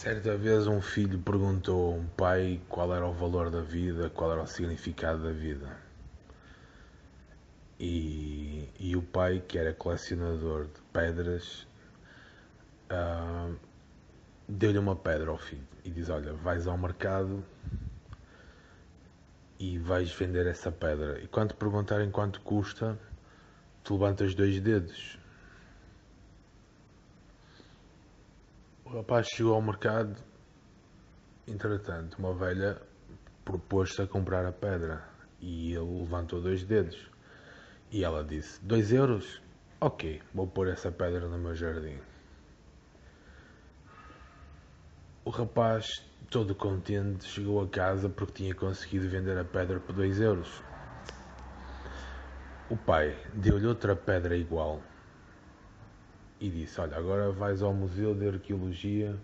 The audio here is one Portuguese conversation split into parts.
Certa vez um filho perguntou a um pai qual era o valor da vida, qual era o significado da vida. E, e o pai, que era colecionador de pedras, uh, deu-lhe uma pedra ao filho e diz: Olha, vais ao mercado e vais vender essa pedra. E quando te perguntarem quanto custa, tu levantas dois dedos O rapaz chegou ao mercado, entretanto, uma velha propôs-se a comprar a pedra e ele levantou dois dedos. E ela disse: Dois euros? Ok, vou pôr essa pedra no meu jardim. O rapaz, todo contente, chegou a casa porque tinha conseguido vender a pedra por dois euros. O pai deu-lhe outra pedra igual e disse: Olha, agora vais ao Museu de Arqueologia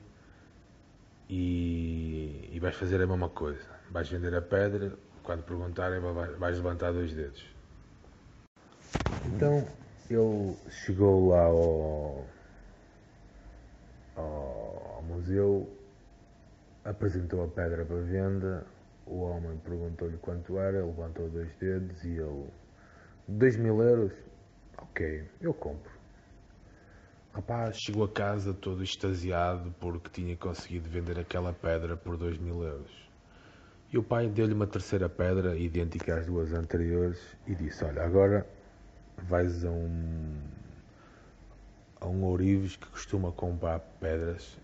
e, e vais fazer a mesma coisa. Vais vender a pedra, quando perguntarem, vais levantar dois dedos. Então ele chegou lá ao, ao, ao museu, apresentou a pedra para venda. O homem perguntou-lhe quanto era, levantou dois dedos e ele: dois mil euros? Ok, eu compro rapaz chegou a casa todo extasiado porque tinha conseguido vender aquela pedra por dois mil euros. E o pai deu-lhe uma terceira pedra, idêntica às duas anteriores, e disse: Olha, agora vais a um, a um ourives que costuma comprar pedras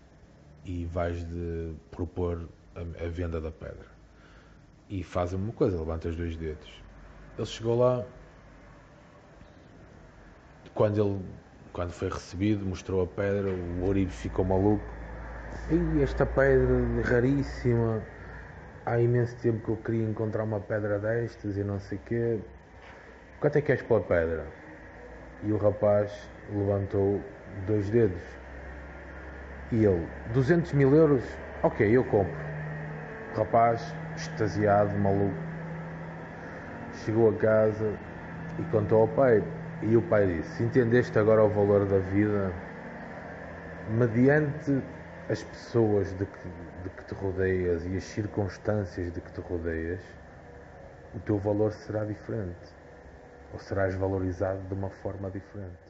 e vais de propor a, a venda da pedra. E faz a mesma coisa, levanta os dois dedos. Ele chegou lá, quando ele quando foi recebido, mostrou a pedra, o Oribe ficou maluco. E esta pedra raríssima, há imenso tempo que eu queria encontrar uma pedra destas e não sei quê. Quanto é que és pela pedra? E o rapaz levantou dois dedos. E ele, 200 mil euros? Ok, eu compro. O rapaz, extasiado, maluco, chegou a casa e contou ao pai e o pai disse: Entendeste agora o valor da vida? Mediante as pessoas de que, de que te rodeias e as circunstâncias de que te rodeias, o teu valor será diferente. Ou serás valorizado de uma forma diferente.